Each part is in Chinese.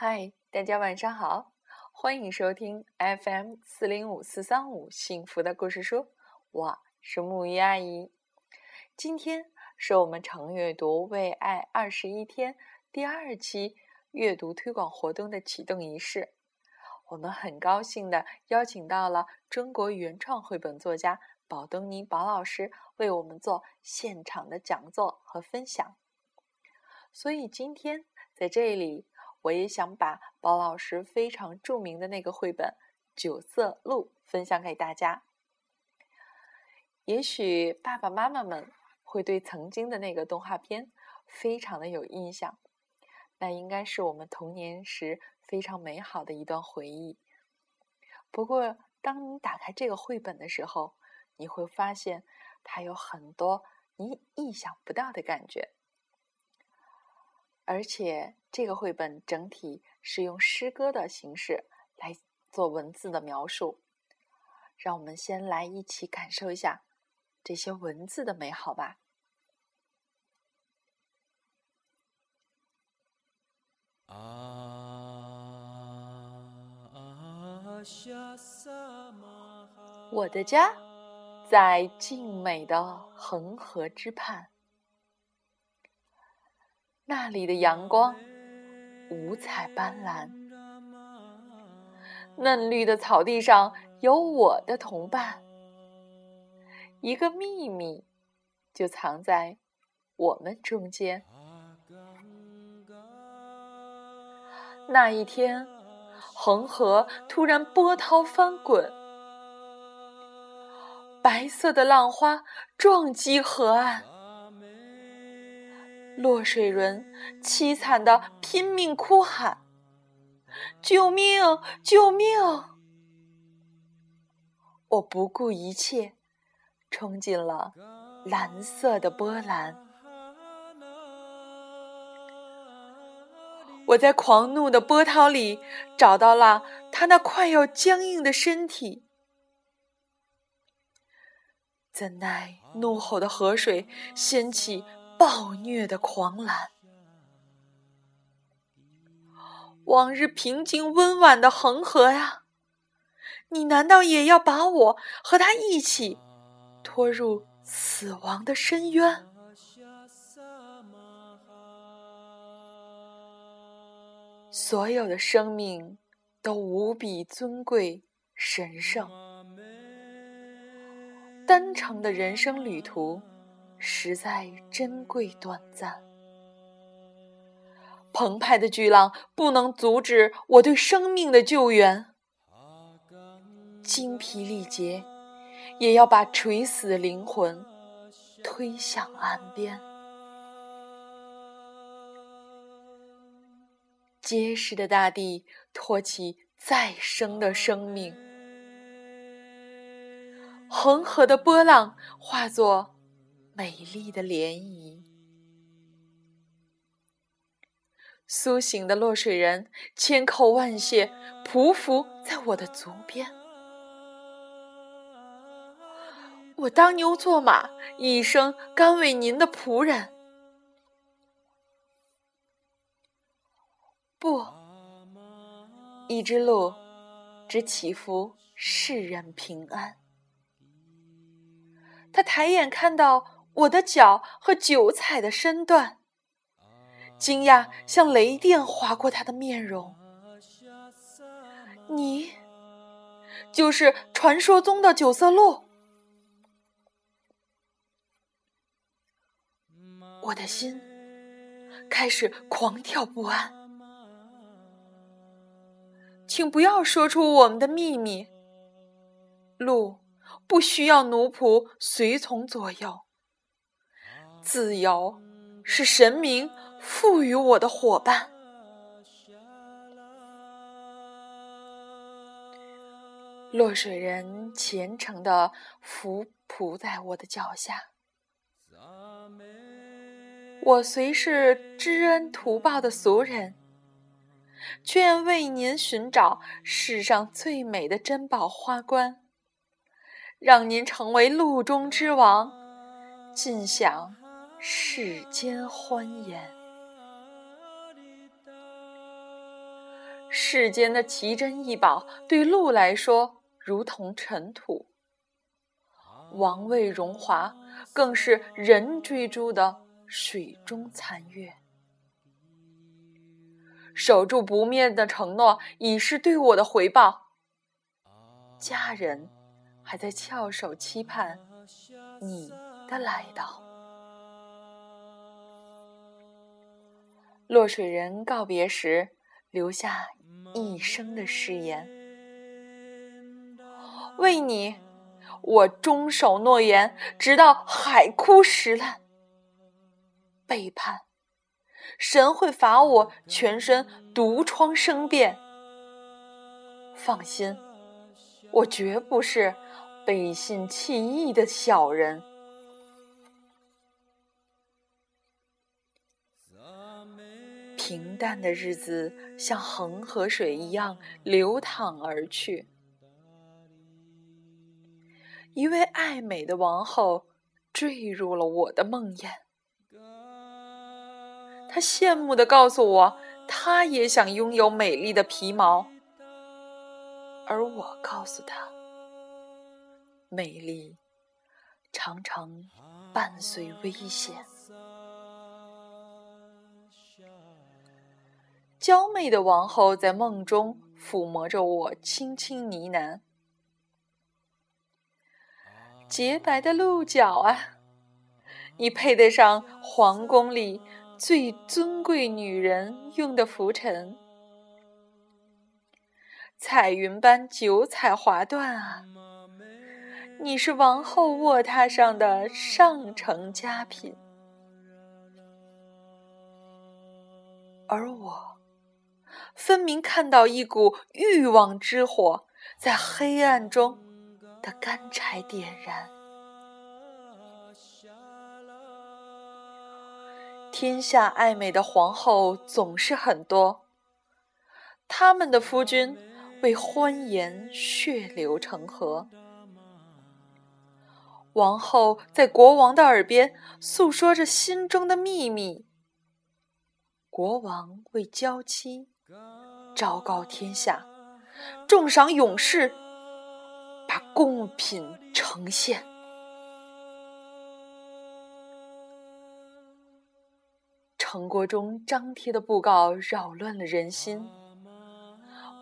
嗨，大家晚上好，欢迎收听 FM 四零五四三五幸福的故事书，我是木鱼阿姨。今天是我们常阅读为爱二十一天第二期阅读推广活动的启动仪式，我们很高兴的邀请到了中国原创绘本作家宝东尼宝老师为我们做现场的讲座和分享。所以今天在这里，我也想把宝老师非常著名的那个绘本《九色鹿》分享给大家。也许爸爸妈妈们会对曾经的那个动画片非常的有印象，那应该是我们童年时非常美好的一段回忆。不过，当你打开这个绘本的时候，你会发现它有很多你意想不到的感觉。而且，这个绘本整体是用诗歌的形式来做文字的描述。让我们先来一起感受一下这些文字的美好吧。啊我的家在静美的恒河之畔。那里的阳光五彩斑斓，嫩绿的草地上有我的同伴。一个秘密就藏在我们中间。那一天，恒河突然波涛翻滚，白色的浪花撞击河岸。落水人凄惨的拼命哭喊：“救命！救命！”我不顾一切，冲进了蓝色的波澜。我在狂怒的波涛里找到了他那快要僵硬的身体，怎奈怒吼的河水掀起。暴虐的狂澜，往日平静温婉的恒河呀，你难道也要把我和他一起拖入死亡的深渊？所有的生命都无比尊贵神圣，单程的人生旅途。实在珍贵短暂，澎湃的巨浪不能阻止我对生命的救援，精疲力竭也要把垂死的灵魂推向岸边。结实的大地托起再生的生命，恒河的波浪化作。美丽的涟漪，苏醒的落水人千叩万谢，匍匐在我的足边。我当牛做马，一生甘为您的仆人。不，一只鹿只祈福世人平安。他抬眼看到。我的脚和九彩的身段，惊讶像雷电划过他的面容。你，就是传说中的九色鹿。我的心开始狂跳不安。请不要说出我们的秘密。鹿不需要奴仆随从左右。自由是神明赋予我的伙伴。落水人虔诚的伏匐在我的脚下，我虽是知恩图报的俗人，却愿为您寻找世上最美的珍宝花冠，让您成为路中之王，尽享。世间欢颜，世间的奇珍异宝对鹿来说如同尘土，王位荣华更是人追逐的水中残月。守住不灭的承诺已是对我的回报，家人还在翘首期盼你的来到。落水人告别时留下一生的誓言：为你，我终守诺言，直到海枯石烂。背叛，神会罚我全身毒疮生变。放心，我绝不是背信弃义的小人。平淡的日子像恒河水一样流淌而去。一位爱美的王后坠入了我的梦魇。她羡慕地告诉我，她也想拥有美丽的皮毛。而我告诉她，美丽常常伴随危险。娇媚的王后在梦中抚摸着我，轻轻呢喃：“洁白的鹿角啊，你配得上皇宫里最尊贵女人用的拂尘。彩云般九彩华缎啊，你是王后卧榻上的上乘佳品。而我。”分明看到一股欲望之火在黑暗中的干柴点燃。天下爱美的皇后总是很多，他们的夫君为欢颜血流成河。王后在国王的耳边诉说着心中的秘密，国王为娇妻。昭告天下，重赏勇士，把贡品呈现。城国中张贴的布告扰乱了人心，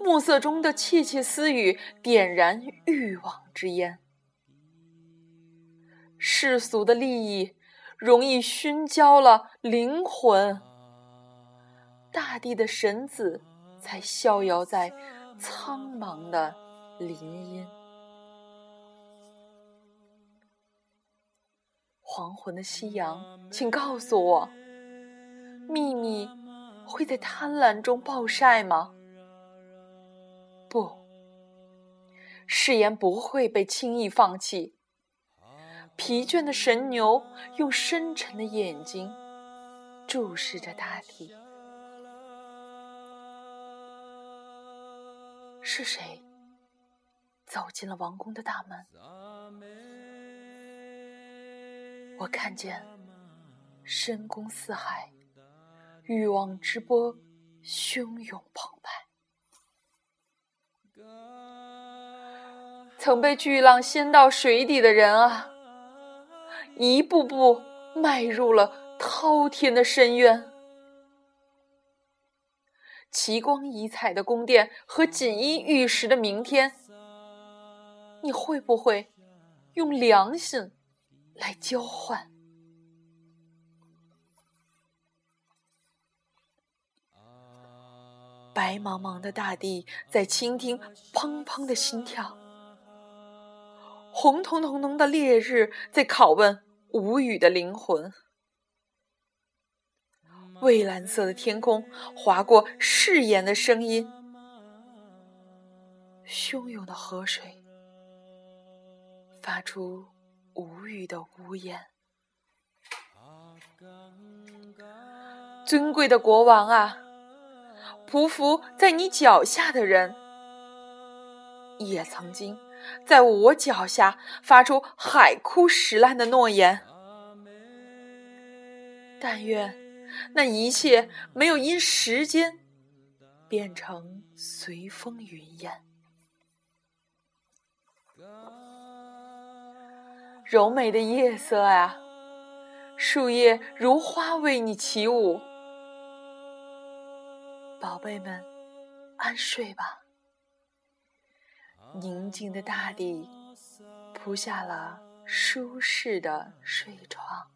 暮色中的窃窃私语点燃欲望之烟。世俗的利益容易熏焦了灵魂，大地的神子。才逍遥在苍茫的林荫。黄昏的夕阳，请告诉我，秘密会在贪婪中暴晒吗？不，誓言不会被轻易放弃。疲倦的神牛用深沉的眼睛注视着大地。是谁走进了王宫的大门？我看见深宫四海，欲望之波汹涌澎湃。曾被巨浪掀到水底的人啊，一步步迈入了滔天的深渊。奇光异彩的宫殿和锦衣玉食的明天，你会不会用良心来交换？白茫茫的大地在倾听砰砰的心跳，红彤彤彤的烈日在拷问无语的灵魂。蔚蓝色的天空划过誓言的声音，汹涌的河水发出无语的呜咽。尊贵的国王啊，匍匐在你脚下的人，也曾经在我脚下发出海枯石烂的诺言。但愿。那一切没有因时间变成随风云烟。柔美的夜色啊，树叶如花为你起舞。宝贝们，安睡吧。宁静的大地铺下了舒适的睡床。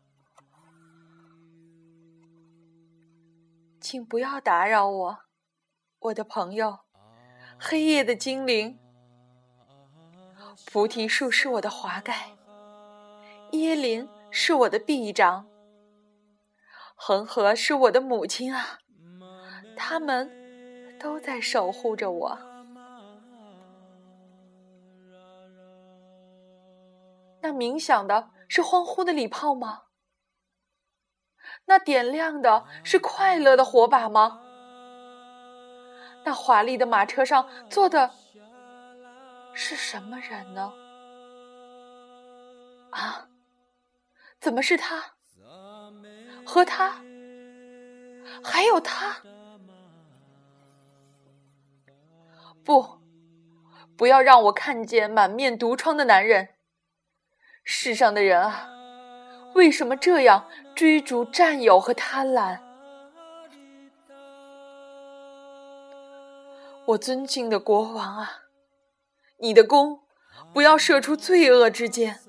请不要打扰我，我的朋友，黑夜的精灵。菩提树是我的华盖。椰林是我的臂章，恒河是我的母亲啊，他们都在守护着我。那冥想的是欢呼的礼炮吗？那点亮的是快乐的火把吗？那华丽的马车上坐的是什么人呢？啊！怎么是他？和他，还有他？不，不要让我看见满面毒疮的男人。世上的人啊，为什么这样追逐占有和贪婪？我尊敬的国王啊，你的弓不要射出罪恶之箭。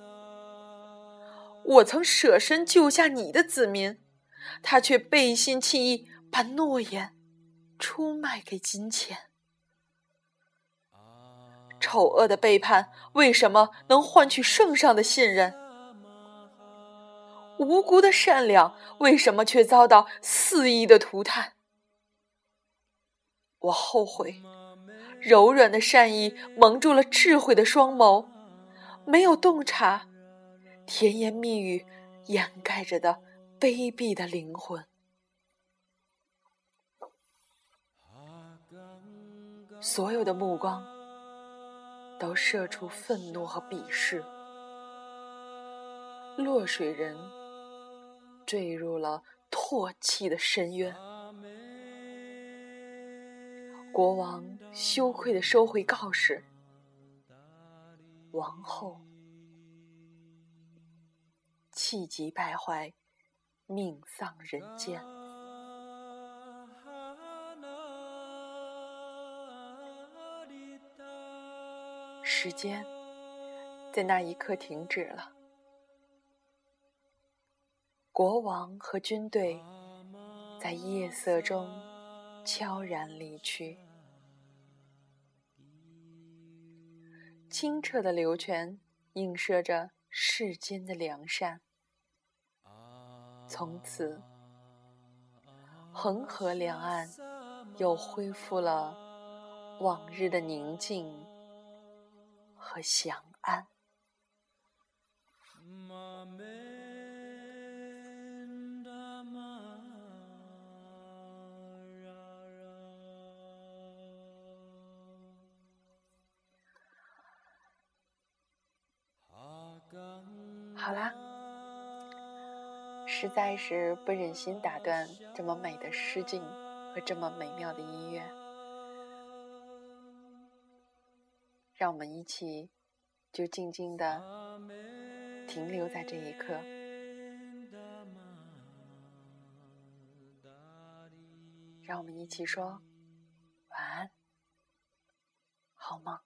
我曾舍身救下你的子民，他却背信弃义，把诺言出卖给金钱。丑恶的背叛为什么能换取圣上的信任？无辜的善良为什么却遭到肆意的涂炭？我后悔，柔软的善意蒙住了智慧的双眸，没有洞察。甜言蜜语掩盖着的卑鄙的灵魂，所有的目光都射出愤怒和鄙视。落水人坠入了唾弃的深渊，国王羞愧的收回告示，王后。气急败坏，命丧人间。时间在那一刻停止了，国王和军队在夜色中悄然离去。清澈的流泉映射着。世间的良善，从此，恒河两岸又恢复了往日的宁静和祥安。好啦，实在是不忍心打断这么美的诗境和这么美妙的音乐，让我们一起就静静的停留在这一刻，让我们一起说晚安，好梦。